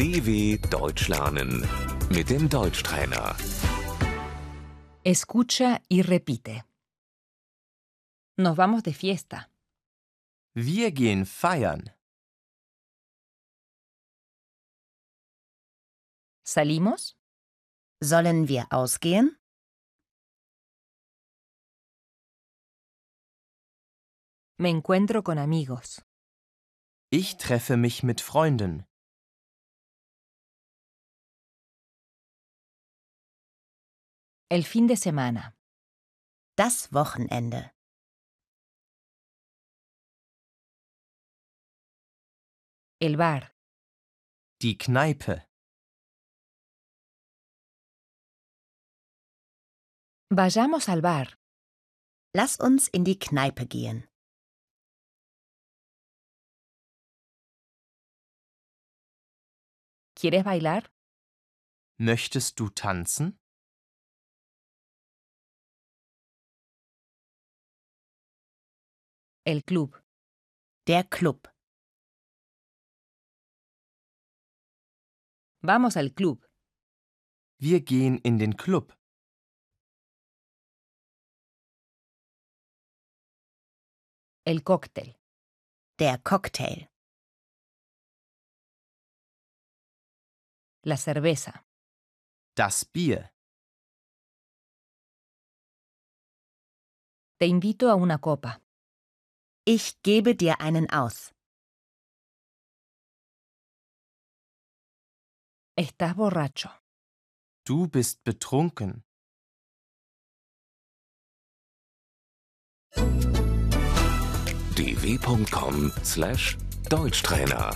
DW Deutsch lernen mit dem Deutschtrainer. Escucha y repite. Nos vamos de fiesta. Wir gehen feiern. ¿Salimos? Sollen wir ausgehen? Me encuentro con amigos. Ich treffe mich mit Freunden. El fin de semana. Das Wochenende. El bar. Die Kneipe. Vayamos al bar. Lass uns in die Kneipe gehen. ¿Quieres bailar? Möchtest du tanzen? El club. Der Club. Vamos al club. Wir gehen in den Club. El cóctel. Der Cocktail. La cerveza. Das Bier. Te invito a una copa. Ich gebe dir einen aus. Estás borracho. Du bist betrunken. dw.com/deutschtrainer